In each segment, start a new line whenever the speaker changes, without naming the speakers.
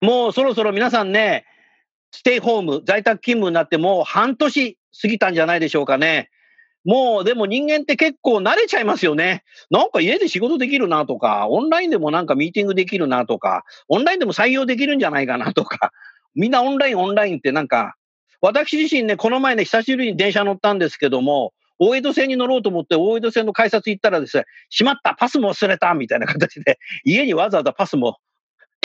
もうそろそろ皆さんねステイホーム在宅勤務になってもう半年過ぎたんじゃないでしょうかねもうでも人間って結構慣れちゃいますよね。なんか家で仕事できるなとか、オンラインでもなんかミーティングできるなとか、オンラインでも採用できるんじゃないかなとか、みんなオンラインオンラインってなんか、私自身ね、この前ね、久しぶりに電車乗ったんですけども、大江戸線に乗ろうと思って大江戸線の改札行ったらですね、しまった、パスも忘れたみたいな形で、家にわざわざパスも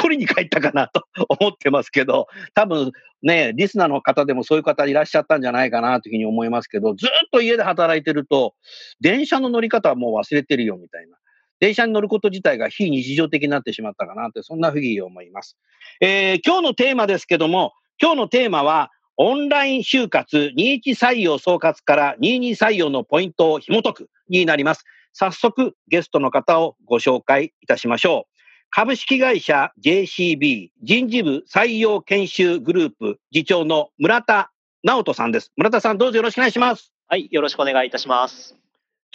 取りに帰ったかなと思ってますけど、多分ね、リスナーの方でもそういう方いらっしゃったんじゃないかなというふうに思いますけど、ずっと家で働いてると、電車の乗り方はもう忘れてるよみたいな。電車に乗ること自体が非日常的になってしまったかなって、そんなふうに思います。えー、今日のテーマですけども、今日のテーマは、オンライン就活21採用総括から22採用のポイントを紐解くになります。早速ゲストの方をご紹介いたしましょう。株式会社 JCB 人事部採用研修グループ次長の村田直人さんです。村田さんどうぞよろしくお願いします。
はい、よろしくお願いいたします。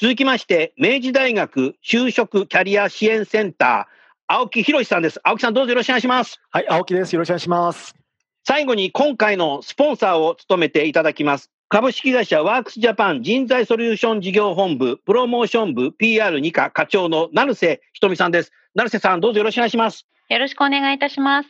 続きまして、明治大学就職キャリア支援センター、青木博さんです。青木さんどうぞよろしくお願いします。
はい、青木です。よろしくお願いします。
最後に今回のスポンサーを務めていただきます。株式会社ワークスジャパン人材ソリューション事業本部プロモーション部 PR2 課課長の成瀬ひとみさんです。成瀬さんどうぞよろしくお願いします。
よろしくお願いいたします。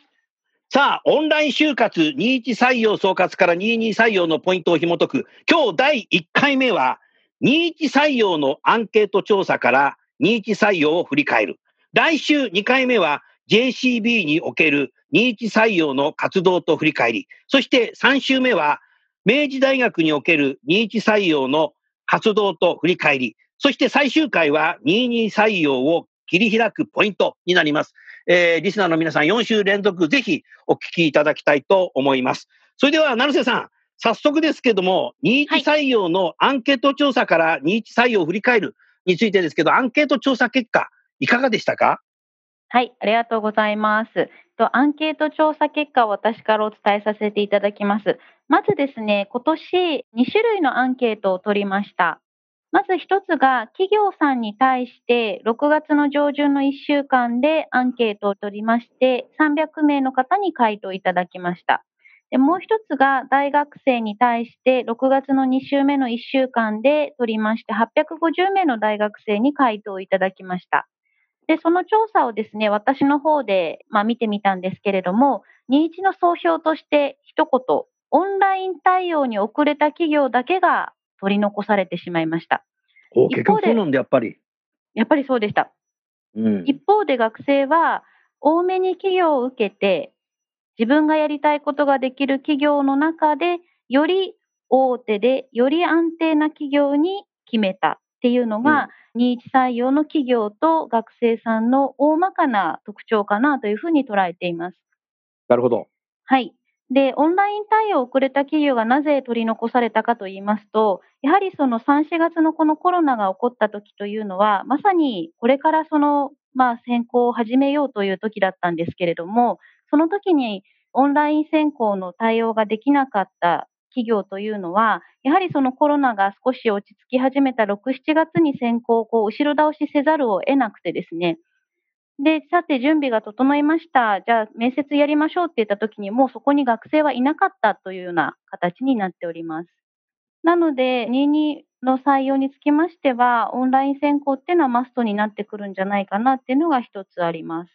さあ、オンライン就活21採用総括から22採用のポイントを紐解く。今日第1回目は21採用のアンケート調査から21採用を振り返る。来週2回目は JCB における21採用の活動と振り返り。そして3週目は明治大学における21採用の活動と振り返り、そして最終回は22採用を切り開くポイントになります。えー、リスナーの皆さん4週連続ぜひお聞きいただきたいと思います。それでは、成瀬さん、早速ですけども、21採用のアンケート調査から21採用を振り返るについてですけど、アンケート調査結果、いかがでしたか？
はい、ありがとうございます。アンケート調査結果を私からお伝えさせていただきます。まずですね、今年2種類のアンケートを取りました。まず一つが企業さんに対して6月の上旬の1週間でアンケートを取りまして300名の方に回答いただきました。もう一つが大学生に対して6月の2週目の1週間で取りまして850名の大学生に回答いただきました。で、その調査をですね、私の方で、まあ、見てみたんですけれども、21の総評として一言、オンライン対応に遅れた企業だけが取り残されてしまいました。
お結局そうなんで、やっぱり。
やっぱりそうでした。うん、一方で学生は、多めに企業を受けて、自分がやりたいことができる企業の中で、より大手で、より安定な企業に決めたっていうのが、21採用の企業と学生さんの大まかな特徴かなというふうに捉えています。
なるほど。
はい。で、オンライン対応を遅れた企業がなぜ取り残されたかと言いますと、やはりその3、4月のこのコロナが起こった時というのは、まさにこれからその、まあ、選考を始めようという時だったんですけれども、その時にオンライン選考の対応ができなかった企業というのは、やはりそのコロナが少し落ち着き始めた6、7月に選考をこう後ろ倒しせざるを得なくてですね、で、さて準備が整いました。じゃあ面接やりましょうって言った時にもうそこに学生はいなかったというような形になっております。なので、22の採用につきましては、オンライン選考っていうのはマストになってくるんじゃないかなっていうのが一つあります。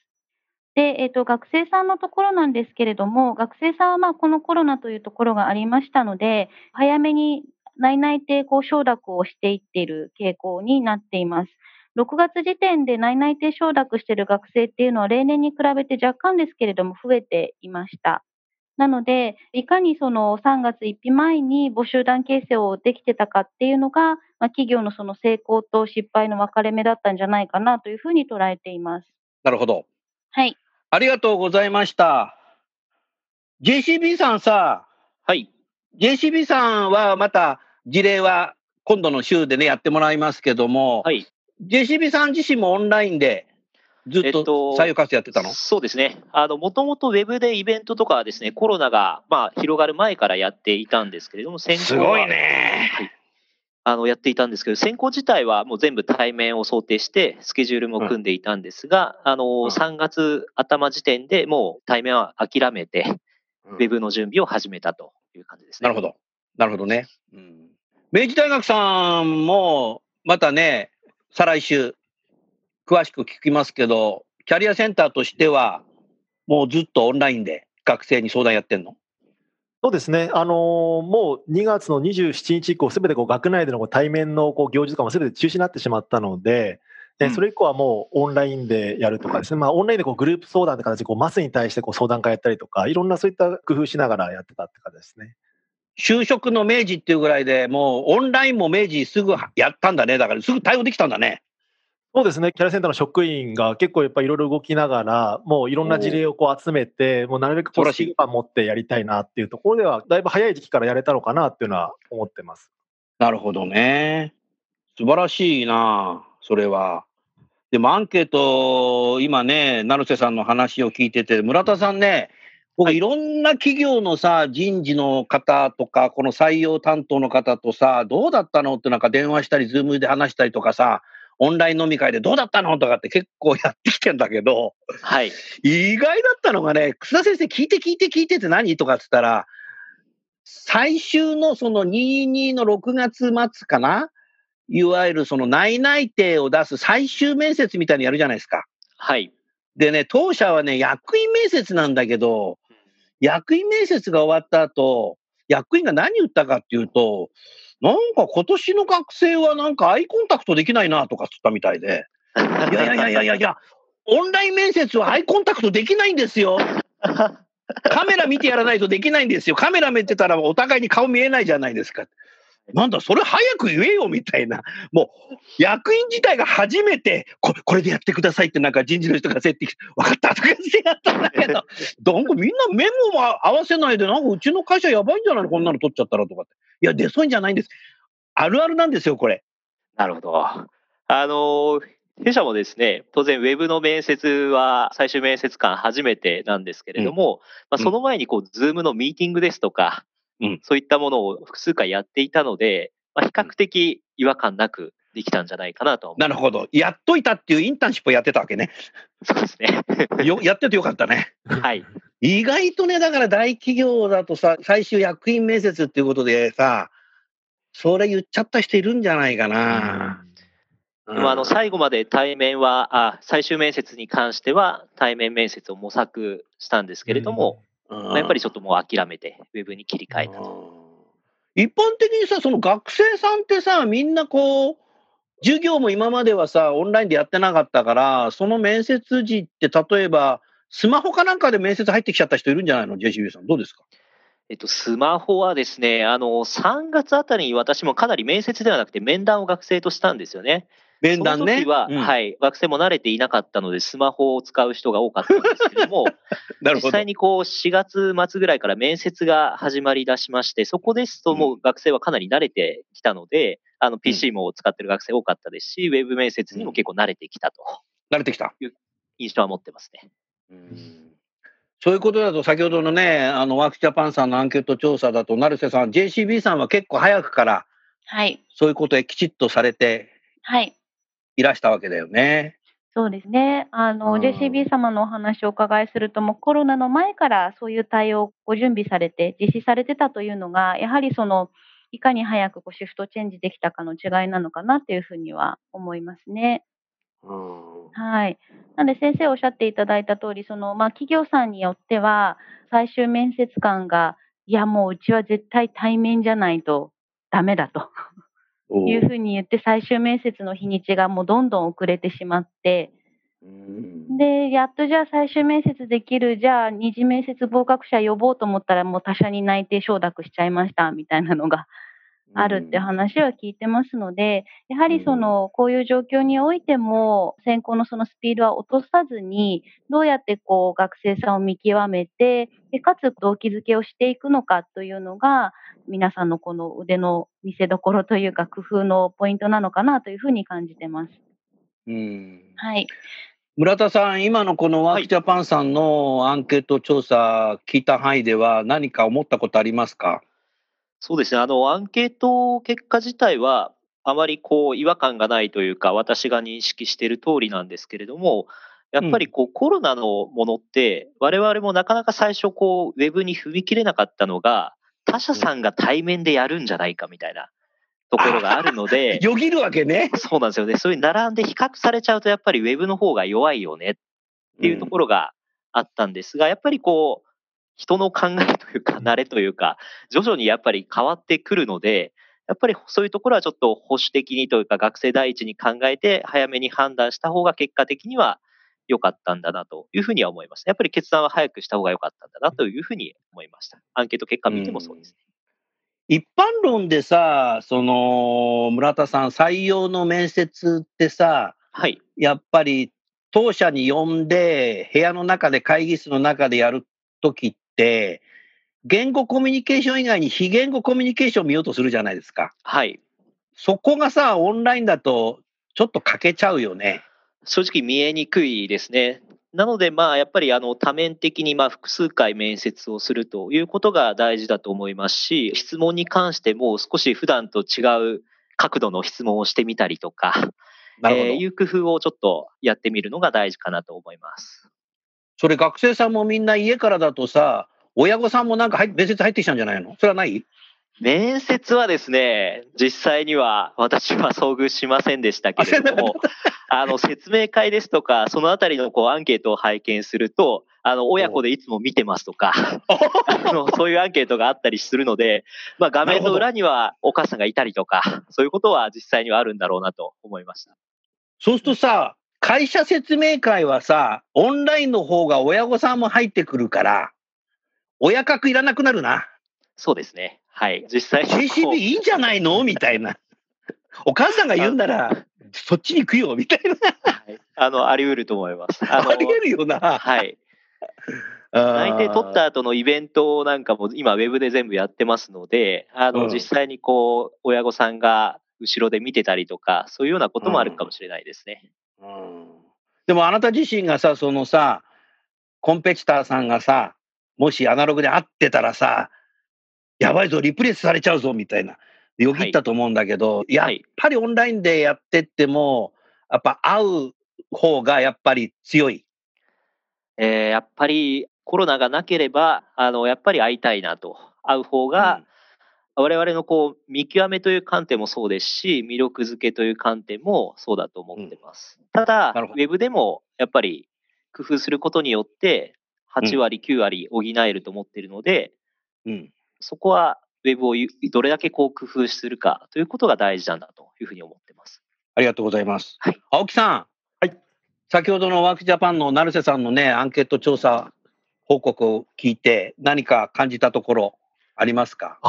で、えっ、ー、と、学生さんのところなんですけれども、学生さんはまあこのコロナというところがありましたので、早めに内々定こう承諾をしていっている傾向になっています。6月時点で内々定承諾している学生っていうのは例年に比べて若干ですけれども増えていました。なので、いかにその3月1日前に募集団形成をできてたかっていうのが、まあ、企業のその成功と失敗の分かれ目だったんじゃないかなというふうに捉えています。
なるほど。
はい。
ありがとうございました。JCB さんさ、
はい。
JCB さんはまた事例は今度の週でね、やってもらいますけども、
はい。
JCB さん自身もオンラインでずっと
えっと
採用活動やってたの、
そうですね。あの、もともとウェブでイベントとかはですね、コロナが、まあ、広がる前からやっていたんですけれども、先行は
すごいね。
あの、やっていたんですけど、先行自体はもう全部対面を想定して、スケジュールも組んでいたんですが、あの、
ん
3月頭時点でもう対面は諦めて、ウェブの準備を始めたという感じですね。
なるほど。なるほどね。うん、明治大学さんもまたね、再来週、詳しく聞きますけど、キャリアセンターとしては、もうずっとオンラインで学生に相談やってんの？
そうですね、あのーもう2月の27日以降、すべてこう学内でのこう対面のこう行事とかもすべて中止になってしまったので、え
うん。
それ以降はもうオンラインでやるとかですね、まあ、オンラインでこうグループ相談って形でこうマスに対してこう相談会やったりとか、いろんなそういった工夫しながらやってたって感じですね。
就職の明治っていうぐらいでもうオンラインも明治すぐやったんだね。だからすぐ対応できたんだね。
そうですね、キャリアセンターの職員が結構やっぱりいろいろ動きながら、もういろんな事例をこう集めて、もうなるべくこうスピー持ってやりたいなっていうところでは、だいぶ早い時期からやれたのかなっていうのは思ってます。
なるほどね。素晴らしいな、それは。でもアンケート、今ね、成瀬さんの話を聞いてて、村田さんね、僕、いろんな企業のさ、人事の方とか、この採用担当の方とさ、どうだったのってなんか電話したり、ズームで話したりとかさ、オンライン飲み会でどうだったのとかって結構やってきてんだけど、
はい。
意外だったのがね、楠田先生、聞いて聞いて聞いてって何とかっつったら、最終のその22の6月末かないわゆるその内内定を出す最終面接みたいにやるじゃないですか。
はい。
でね、当社はね、役員面接なんだけど、役員面接が終わった後、役員が何言ったかっていうと、なんか今年の学生はなんかアイコンタクトできないなとかっつったみたいで、いやいやいやいやいや、オンライン面接はアイコンタクトできないんですよ。カメラ見てやらないとできないんですよ。カメラ見てたらお互いに顔見えないじゃないですか。なんだ、それ早く言えよみたいな。もう、役員自体が初めて、ここれでやってくださいってなんか人事の人が設定して、分かったとか言ってやったんだけど、なんかみんなメモも合わせないで、なんかうちの会社やばいんじゃないのこんなの取っちゃったらとかって。いや、出そうじゃないんです。あるあるなんですよ、これ。
なるほど。あの、弊社もですね、当然ウェブの面接は最終面接官初めてなんですけれども、まあ、その前にこう、ズームのミーティングですとか、
うん
そういったものを複数回やっていたので、まあ、比較的違和感なくできたんじゃないかなと
なるほど。やっといたっていうインターンシップをやってたわけね。
う。そうですね。
よやっててよかったね。
はい。
意外とね、だから大企業だとさ、最終役員面接っていうことでさ、それ言っちゃった人いるんじゃないかな。
でもあの、最後まで対面は、あ、最終面接に関しては対面面接を模索したんですけれども、
うん
まあやっぱりちょっともう諦めて、ウェブに切り替えたと。
一般的にさ、その学生さんってさ、みんなこう、授業も今まではさ、オンラインでやってなかったから、その面接時って、例えば、スマホかなんかで面接入ってきちゃった人いるんじゃないの ?JCB さん。どうですか？
えっと、スマホはですね、あの、3月あたりに私もかなり面接ではなくて面談を学生としたんですよね。
面談ね。
その時は、
うん
はい、学生も慣れていなかったので、スマホを使う人が多かったんですけれども、
なるほど
実際。にこう、4月末ぐらいから面接が始まり出しまして、そこですともう学生はかなり慣れてきたので、あの、PC も使ってる学生多かったですし、ウェブ面接にも結構慣れてきたと、
慣れてきた。
印象は持ってますね。
そういうことだと、先ほどのね、あの、ワークジャパンさんのアンケート調査だと、成瀬さん、JCB さんは結構早くから、
はい。
そういうことへきちっとされて
はい。
いらしたわけだよね。
そうですね。あの、
うん
JCB 様のお話をお伺いすると、もうコロナの前からそういう対応をご準備されて、実施されてたというのが、やはりその、いかに早くこうシフトチェンジできたかの違いなのかなっていうふうには思いますね。はい。なので先生おっしゃっていただいた通り、その、まあ、企業さんによっては、最終面接官が、いや、もううちは絶対対面じゃないとダメだというふうに言って、最終面接の日にちがもうどんどん遅れてしまって、
うん。
で、やっとじゃあ最終面接できる、じゃあ二次面接合格者呼ぼうと思ったらもう他社に内定承諾しちゃいましたみたいなのがあるって話は聞いてますので、やはりその、こういう状況においても、選考のそのスピードは落とさずに、どうやってこう学生さんを見極めて、でかつ動機づけをしていくのかというのが、皆さんのこの腕の見せ所というか工夫のポイントなのかなというふうに感じてます。
うん。
はい。
村田さん、今のこのワークジャパンさんのアンケート調査聞いた範囲では何か思ったことありますか？
そうですね。あの、アンケート結果自体は、あまりこう、違和感がないというか、私が認識している通りなんですけれども、やっぱりこう、コロナのものって、我々もなかなか最初こう、ウェブに踏み切れなかったのが、他社さんが対面でやるんじゃないかみたいなところがあるので、
よぎるわけね。
そうなんですよね。そういう並んで比較されちゃうと、やっぱりウェブの方が弱いよねっていうところがあったんですが、やっぱりこう、人の考えというか、慣れというか、徐々にやっぱり変わってくるので、やっぱりそういうところはちょっと保守的にというか、学生第一に考えて、早めに判断した方が結果的には良かったんだなというふうには思います。やっぱり決断は早くした方が良かったんだなというふうに思いました。アンケート結果見てもそうですね。
一般論でさ、その、村田さん、採用の面接ってさ、
はい。
やっぱり当社に呼んで、部屋の中で、会議室の中でやるときって、言語コミュニケーション以外に非言語コミュニケーションを見ようとするじゃないですか。
はい。
そこがさ、オンラインだと、ちょっと欠けちゃうよね。
正直見えにくいですね。なので、まあ、やっぱりあの多面的にまあ複数回面接をするということが大事だと思いますし、質問に関しても少し普段と違う角度の質問をしてみたりとか。えーいう工夫をちょっとやってみるのが大事かなと思います。
それ学生さんもみんな家からだとさ、親御さんもなんか入っ面接入ってきちゃうんじゃないの？それはない？
面接はですね、実際には私は遭遇しませんでしたけれども、あの説明会ですとか、そのあたりのこうアンケートを拝見すると、あの親子でいつも見てますとか、あのそういうアンケートがあったりするので、まあ、画面の裏にはお母さんがいたりとか、そういうことは実際にはあるんだろうなと思いました。
そうするとさ、会社説明会はさ、オンラインの方が親御さんも入ってくるから、親格いらなくなるな。
そうですね。はい。実際
JCB いいんじゃないの？みたいな。お母さんが言うんなら、そっちに行くよ、みたい
はいあの、あり得ると思います。
な。
あの
ありえるよな。
はい。内定取った後のイベントなんかも今ウェブで全部やってますので、あの、
うん
実際にこう、親御さんが後ろで見てたりとか、そういうようなこともあるかもしれないですね。
うんでもあなた自身がさ、そのさ、コンペティターさんがさ、もしアナログで会ってたらさ、やばいぞ、リプレイスされちゃうぞ、みたいな。よぎったと思うんだけど、やっ
はい
ぱりオンラインでやってっても、やっぱ会う方がやっぱり強い。
えーやっぱりコロナがなければ、あの、やっぱり会いたいなと。会う方が、我々のこう、見極めという観点もそうですし、魅力づけという観点もそうだと思ってます。ただ
なるほ、
ウェブでもやっぱり工夫することによって、8割、9割補えると思っているので、
うん。
そこはウェブをゆどれだけこう工夫するかということが大事なんだというふうに思ってます。
ありがとうございます。
はい
青木さん。
はい。
先ほどのワークジャパンの成瀬さんのね、アンケート調査報告を聞いて、何か感じたところありますか？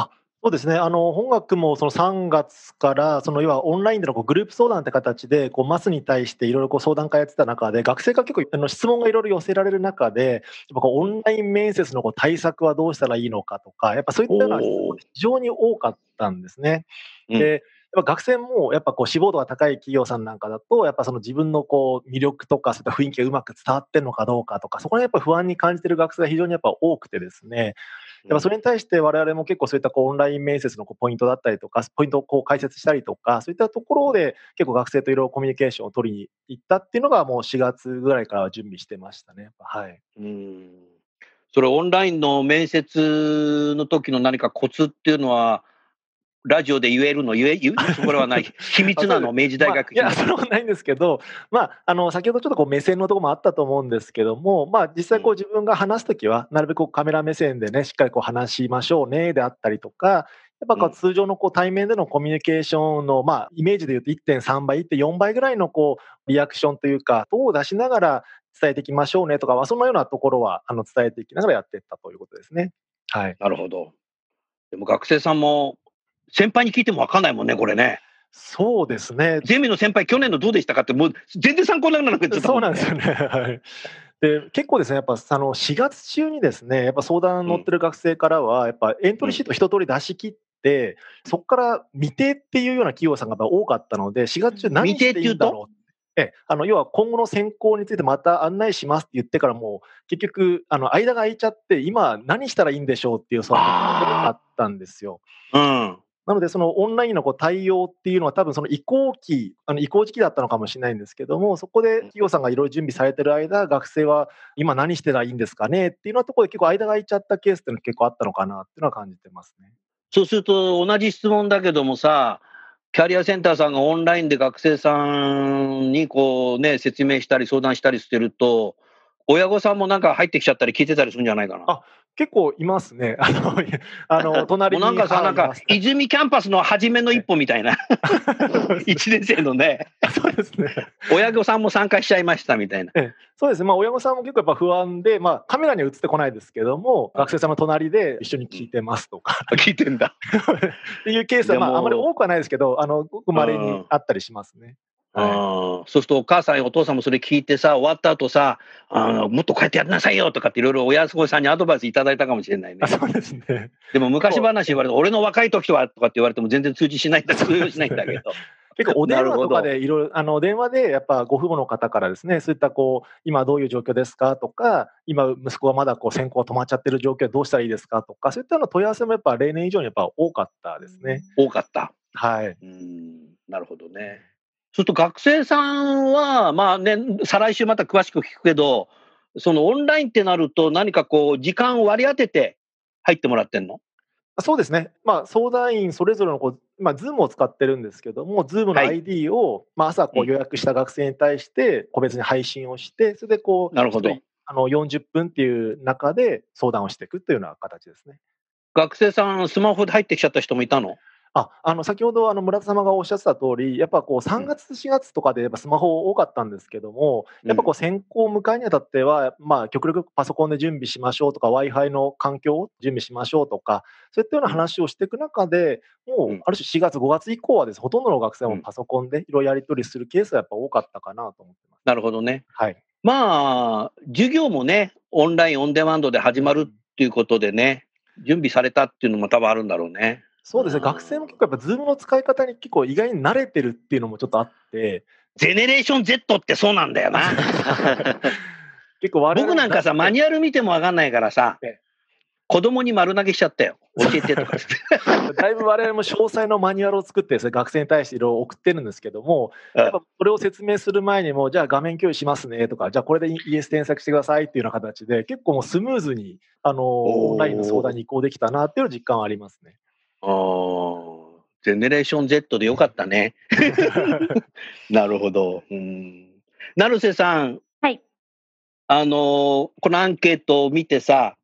そうですね、あの本学もその3月から、その要はオンラインでのこうグループ相談って形で、こうマスに対していろいろこう相談会やってた中で、学生が結構あの質問がいろいろ寄せられる中で、やっぱこうオンライン面接のこう対策はどうしたらいいのかとか、やっぱそういったのが非常に多かったんですね。
うん。
でやっぱ学生もやっぱこう志望度が高い企業さんなんかだと、やっぱその自分のこう魅力とか、そういった雰囲気がうまく伝わってるのかどうかとか、そこにやっぱ不安に感じてる学生が非常にやっぱ多くてですね、やっぱそれに対して我々も結構そういったこうオンライン面接のこうポイントだったりとか、ポイントをこう解説したりとか、そういったところで結構学生といろいろコミュニケーションを取りに行ったっていうのがもう4月ぐらいからは準備してましたね。はい。
うんそれオンラインの面接の時の何かコツっていうのは、ラジオで言えるの言え、言うこれはない。秘密なの、明治大学
まあいや、それはないんですけど、まあ、あの先ほどちょっとこう目線のところもあったと思うんですけども、まあ、実際こう自分が話すときは、なるべくカメラ目線でね、しっかりこう話しましょうねであったりとか、やっっぱこう通常のこう対面でのコミュニケーションの、まあ、イメージで言うと1.3倍、1.4倍ぐらいのこうリアクションというか、等を出しながら伝えていきましょうねとか、そのようなところはあの伝えていきながらやっていったということですね。はい。
なるほど。でも学生さんも先輩に聞いても分かんないもんね、これね。
そうですね。
ゼミの先輩、去年のどうでしたかって、もう全然参考にならなく
て、そうなんですよね。はい。で結構ですね、やっぱあの4月中にですね、やっぱ相談乗ってる学生からは、やっぱエントリーシート一通り出し切って、そこから未定っていうような企業さんが多かったので、4月中何していいんだろうえあの要は今後の選考についてまた案内しますって言ってからも結局あの間が空いちゃって今何したらいいんでしょうっていうそのがあったんですよ。
うん、
なのでそのオンラインのこう対応っていうのは多分その移行期あの移行時期だったのかもしれないんですけどもそこで企業さんがいろいろ準備されてる間学生は今何してたらいいんですかねっていうようなところで結構間が空いちゃったケースっていうのは結構あったのかなっていうのは感じてますね。
そうすると同じ質問だけどもさキャリアセンターさんがオンラインで学生さんにこうね、説明したり相談したりしてると、親御さんもなんか入ってきちゃったり聞いてたりするんじゃないかな。
あ結構いますね。あの、あの 隣
に。なんかさ、なんか、泉キャンパスの初めの一歩みたいな。1年生のね。
そうですね。
親御さんも参加しちゃいましたみたいな。
そうですね。まあ、親御さんも結構やっぱ不安で、まあ、カメラには映ってこないですけども、学生さんの隣で一緒に聞いてますとか。
聞いてんだ。
っていうケースは、まあ、あまり多くはないですけど、あの、ごく稀にあったりしますね。
はい、そうするとお母さんやお父さんもそれ聞いてさ、終わった後さ、あのもっとこうやってやりなさいよとかっていろいろ親御さんにアドバイスいただいたかもしれないね。
そうですね。
でも昔話言われて、俺の若い時はとかって言われても全然通知しないんだ、通用しないんだけど。
結構お電話とかでいろいろ、あの電話でやっぱご父母の方からですね、そういったこう、今どういう状況ですかとか、今息子はまだこう選考が止まっちゃってる状況どうしたらいいですかとか、そういったの問い合わせもやっぱ例年以上にやっぱ多かったですね。
多かった。
はい。
うん、なるほどね。そうすると学生さんは、まあね、再来週また詳しく聞くけど、そのオンラインってなると、何かこう、時間を割り当てて入ってもらってんの？
そうですね、まあ、相談員それぞれのこう、まあ、Zoom を使ってるんですけども、Zoom の ID を、はい、まあ、朝こう予約した学生に対して個別に配信をして、それでこう、
なるほど。
あの40分っていう中で相談をしていくというような形ですね。
学生さん、スマホで入ってきちゃった人もいたの？
ああの先ほどあの村田様がおっしゃってた通り、やっぱこう3月、4月とかでやっぱスマホ多かったんですけども、やっぱこう先行を迎えにあたっては、まあ、極力パソコンで準備しましょうとか、Wi-Fi の環境を準備しましょうとか、そういったような話をしていく中で、もうある種4月、5月以降はです、ほとんどの学生もパソコンでいろいろやり取りするケースがやっぱ多かったかなと思ってます。
なるほどね。
はい。
まあ、授業もね、オンライン、オンデマンドで始まるっていうことでね、準備されたっていうのも多分あるんだろうね。
そうですね、学生も結構やっぱ、ズームの使い方に結構意外に慣れてるっていうのもちょっとあって。
Generation Z ってそうなんだよな。結構僕なんかさ、マニュアル見ても分かんないからさ、子供に丸投げしちゃったよ。教えてとか
だいぶ我々も詳細のマニュアルを作って学生に対していろいろ送ってるんですけども、やっぱこれを説明する前にも、じゃあ画面共有しますねとか、じゃあこれで ES 添削してくださいっていうような形で、結構もうスムーズにあのオンラインの相談に移行できたなっていう実感はありますね。
ああ、ゼネレーション Z でよかったね。なるほど。うん。成瀬さん。
はい。
あのこのアンケートを見てさ、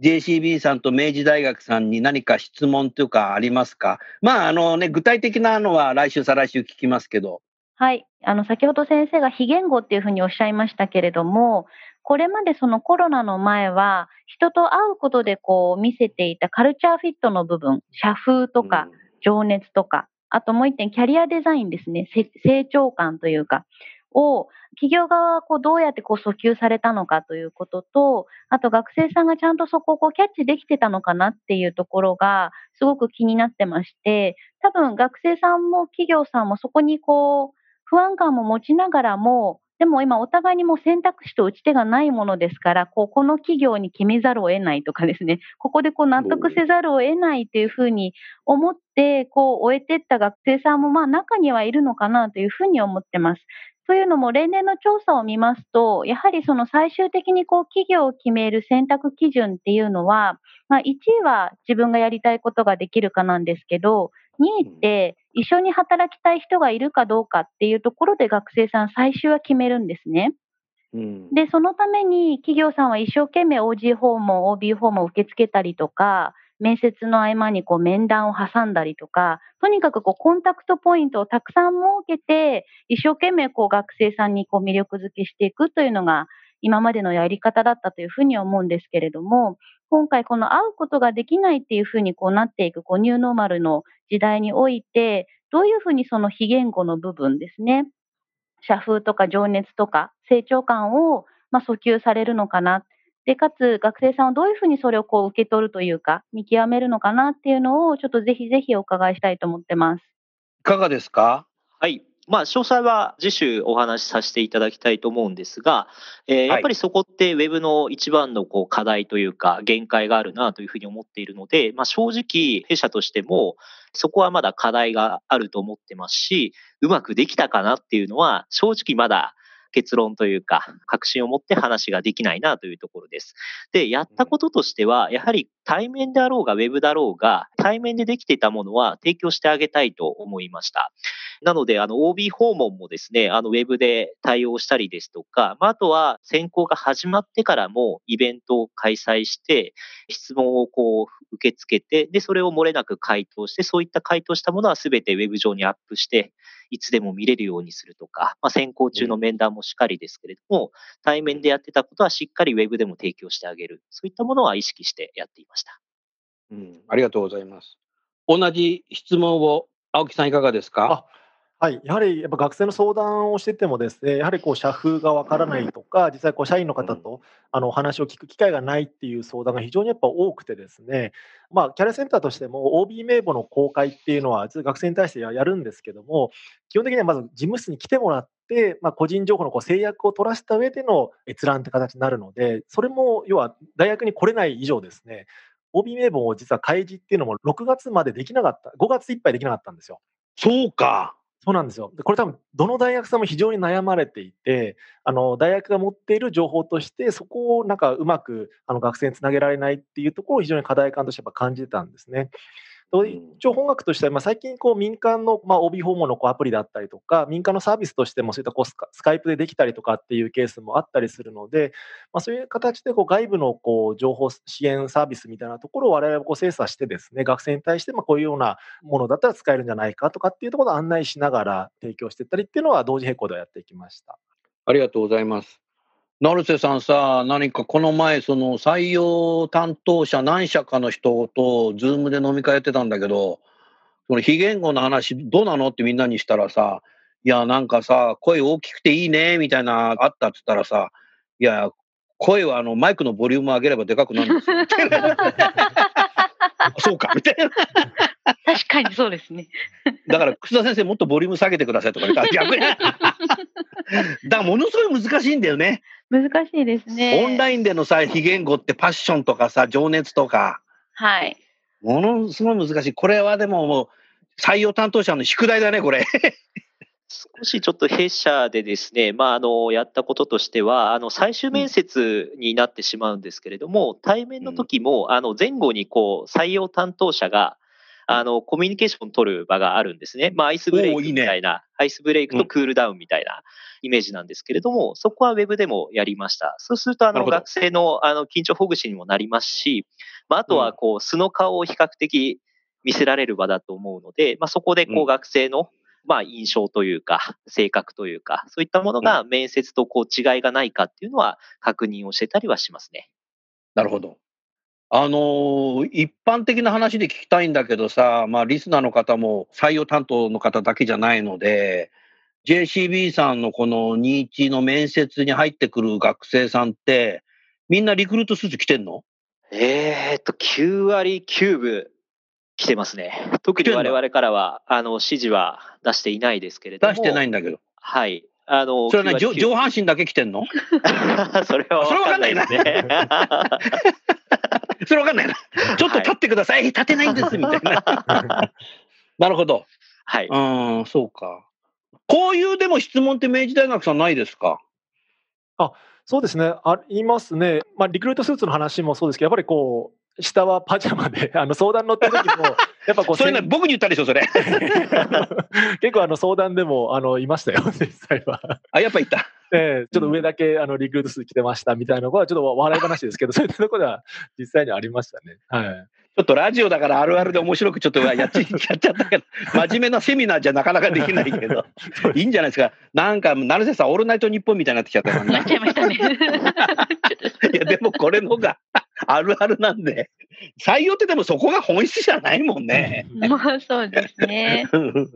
JCB さんと明治大学さんに何か質問というかありますか？まあ、あのね、具体的なのは来週、再来週聞きますけど。
はい。あの、先ほど先生が非言語っていうふうにおっしゃいましたけれども、これまでそのコロナの前は、人と会うことでこう見せていたカルチャーフィットの部分、社風とか情熱とか、あともう一点キャリアデザインですね、成長感というか、を企業側はこうどうやってこう訴求されたのかということと、あと学生さんがちゃんとそこをこうキャッチできてたのかなっていうところがすごく気になってまして、多分学生さんも企業さんもそこにこう不安感も持ちながらも、でも今お互いにも選択肢と打ち手がないものですから、こうこの企業に決めざるを得ないとかですね、ここでこう納得せざるを得ないというふうに思って、こう終えていった学生さんもまあ中にはいるのかなというふうに思ってます。というのも例年の調査を見ますと、やはりその最終的にこう企業を決める選択基準っていうのは、まあ、1位は自分がやりたいことができるかなんですけど、2位って一緒に働きたい人がいるかどうかっていうところで学生さん最終は決めるんですね。
うん、
で、そのために企業さんは一生懸命 OG 訪問、OB 訪問を受け付けたりとか、面接の合間にこう面談を挟んだりとか、とにかくこうコンタクトポイントをたくさん設けて、一生懸命こう学生さんにこう魅力づけしていくというのが、今までのやり方だったというふうに思うんですけれども、今回この会うことができないっていうふうにこうなっていくこうニューノーマルの時代において、どういうふうにその非言語の部分ですね、社風とか情熱とか成長感をまあ訴求されるのかな。で、かつ学生さんはどういうふうにそれをこう受け取るというか、見極めるのかなっていうのを、ちょっとぜひぜひお伺いしたいと思ってます。
いかがですか？
はい。まあ、詳細は次週お話しさせていただきたいと思うんですが、えー、やっぱりそこって Web の一番のこう課題というか限界があるなというふうに思っているので、まあ、正直弊社としてもそこはまだ課題があると思ってますし、うまくできたかなっていうのは正直まだ結論というか、確信を持って話ができないなというところです。で、やったこととしては、やはり対面であろうが、ウェブだろうが、対面でできていたものは提供してあげたいと思いました。なので、あの、OB 訪問もですね、あの、ウェブで対応したりですとか、まあ、あとは選考が始まってからもイベントを開催して、質問をこう、受け付けて、で、それを漏れなく回答して、そういった回答したものは全てウェブ上にアップして、いつでも見れるようにするとか、まあ、選考中の面談もしっかりですけれども、対面でやってたことはしっかりウェブでも提供してあげる。そういったものは意識してやっていました。
うん、ありがとうございます。同じ質問を青木さんいかがですか？
はい、やはりやっぱ学生の相談をしててもですね、やはりこう社風がわからないとか、実際こう社員の方とあのお話を聞く機会がないっていう相談が非常にやっぱ多くてですね、まあキャリアセンターとしても OB 名簿の公開っていうのは学生に対してやるんですけども、基本的にはまず事務室に来てもらって、まあ、個人情報のこう制約を取らせた上での閲覧って形になるので、それも要は大学に来れない以上ですね、OB 名簿を実は開示っていうのも6月までできなかった、5月いっぱいできなかったんですよ。
そうか。
そうなんですよ。これ多分、どの大学さんも非常に悩まれていて、あの、大学が持っている情報として、そこをなんかうまくあの学生につなげられないっていうところを非常に課題感としてやっぱ感じてたんですね。一応本学としては、まあ、最近こう民間の、まあ、OB 訪問のこうアプリだったりとか、民間のサービスとしてもそういったこうスカスカイプでできたりとかっていうケースもあったりするので、まあ、そういう形でこう外部のこう情報支援サービスみたいなところを我々こう精査してですね、学生に対してまあこういうようなものだったら使えるんじゃないかとかっていうところを案内しながら提供していったりっていうのは同時並行でやっていきました。
ありがとうございます。成瀬さんさ、何かこの前、その採用担当者何社かの人と、ズームで飲み会やってたんだけど、その非言語の話どうなのってみんなにしたらさ、いや、なんかさ、声大きくていいね、みたいな、あったっつったらさ、いや、声はあのマイクのボリューム上げればでかくなるんですよ。そうか、みたいな。
確かにそうですね。
だから、楠田先生、もっとボリューム下げてくださいとか言ったら、逆に。だから、ものすごい難しいんだよね。
難しいですね。
オンラインでのさ、非言語ってパッションとかさ、情熱とか。
はい。
ものすごい難しい。これはでももう、採用担当者の宿題だね、これ。
少しちょっと弊社でですね、まあ、あの、やったこととしては、あの、最終面接になってしまうんですけれども、対面の時も、あの、前後にこう、採用担当者が、あの、コミュニケーション取る場があるんですね。まあ、アイスブレイクみたいな、いいね、アイスブレイクとクールダウンみたいなイメージなんですけれども、うん、そこはウェブでもやりました。そうすると、あの、学生の、あの、緊張ほぐしにもなりますし、まあ、あとは、こう、素の顔を比較的見せられる場だと思うので、まあ、そこで、こう、学生の、まあ、印象というか、性格というか、そういったものが面接とこう違いがないかっていうのは確認をしてたりはしますね。
なるほど。あのー、一般的な話で聞きたいんだけどさ、まあ、リスナーの方も採用担当の方だけじゃないので、JCB さんのこの21の面接に入ってくる学生さんって、みんなリクルートスーツ着てんの？
えー、っと、9割9分来てますね。特に我々からは、あの、指示は出していないですけれども。
出してないんだけど。
はい。あの、
それはね、上半身だけ来てんの？
それは
それわかんないな。それわかんないな。ちょっと立ってください。はい、立てないんです、みたいな。なるほど。
はい。
うん、そうか。こういうでも質問って明治大学さんないですか？
あ、そうですね。ありますね。まあ、リクルートスーツの話もそうですけど、やっぱりこう、下はパジャマで、あの相談乗った時も、やっぱこう、
それね、僕に言ったでしょ、それ。
結構あの相談でもあのいましたよ、実際は。
あ、やっぱいた。
ええちょっと上だけあのリクルートスーツ着てましたみたいなのが、ちょっと笑い話ですけど、そういうところでは実際にありましたね。はい。
ちょっとラジオだからあるあるで面白くちょっとやっちやっちゃったけど、真面目なセミナーじゃなかなかできないけど、いいんじゃないですか。なんか、成瀬さん、オールナイトニッポンみたいになってきちゃった
なっちゃいましたね。
いや、でもこれのがあるあるなんで、採用ってでもそこが本質じゃないもんね。
まあそうですね。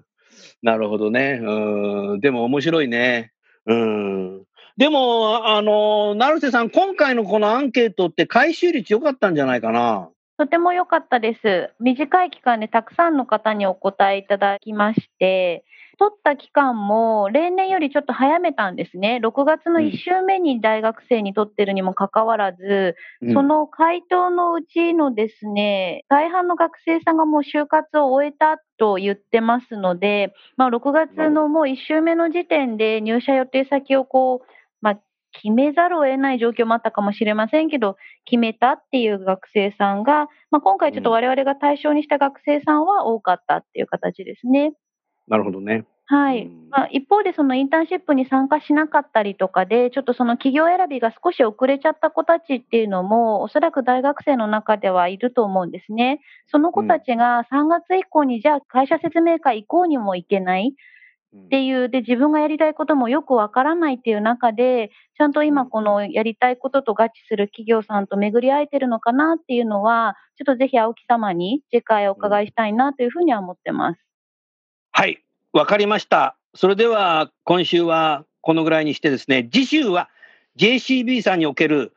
なるほどね。うん。でも面白いね。うん。でも、あの、成瀬さん、今回のこのアンケートって回収率良かったんじゃないかな。
とても良かったです。短い期間でたくさんの方にお答えいただきまして、取った期間も例年よりちょっと早めたんですね。6月の1週目に大学生に取ってるにもかかわらず、
うん
その回答のうちのですね、大半の学生さんがもう就活を終えたと言ってますので、まあ、6月のもう1週目の時点で入社予定先をこう、まあ、決めざるを得ない状況もあったかもしれませんけど、決めたっていう学生さんが、まあ、今回ちょっと我々が対象にした学生さんは多かったっていう形ですね。
なるほどね。
はい。
うん。
まあ、一方で、そのインターンシップに参加しなかったりとかで、ちょっとその企業選びが少し遅れちゃった子たちっていうのも、おそらく大学生の中ではいると思うんですね。その子たちが3月以降に、じゃあ会社説明会行こうにも行けないっていう、で、自分がやりたいこともよくわからないっていう中で、ちゃんと今このやりたいことと合致する企業さんと巡り合えてるのかなっていうのは、ちょっとぜひ青木様に次回お伺いしたいなというふうには思ってます。
はい、わかりました。それでは、今週はこのぐらいにしてですね、次週は JCB さんにおける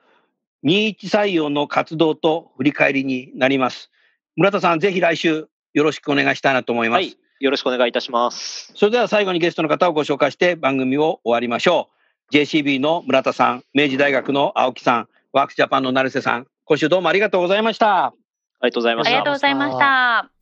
21採用の活動と振り返りになります。村田さん、ぜひ来週よろしくお願いしたいなと思います。
はい。よろしくお願いいたします。
それでは最後にゲストの方をご紹介して番組を終わりましょう。JCB の村田さん、明治大学の青木さん、ワークスジャパンの成瀬さん、今週どうもありがとうございました。
ありがとうございました
ありがとう。ございました。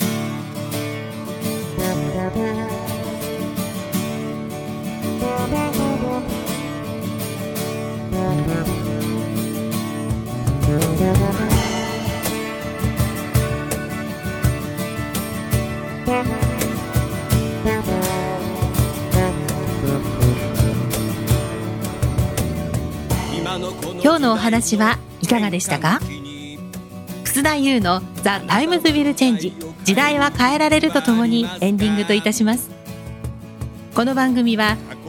今日のお話はいかがでしたか？楠田優の「 The Times Will Change。時代は変えられる」とともにエンディングといたします。この番組は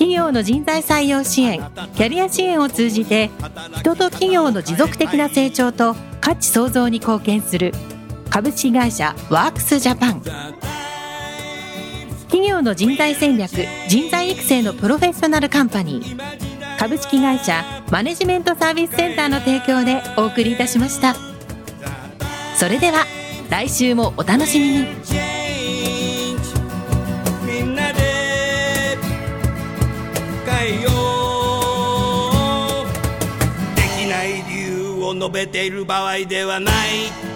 企業の人材採用支援キャリア支援を通じて人と企業の持続的な成長と価値創造に貢献する株式会社ワークスジャパン。企業の人材戦略人材育成のプロフェッショナルカンパニー。株式会社マネジメントサービスセンターの提供でお送りいたしました。それでは来週もお楽しみに。
述べている場合ではない。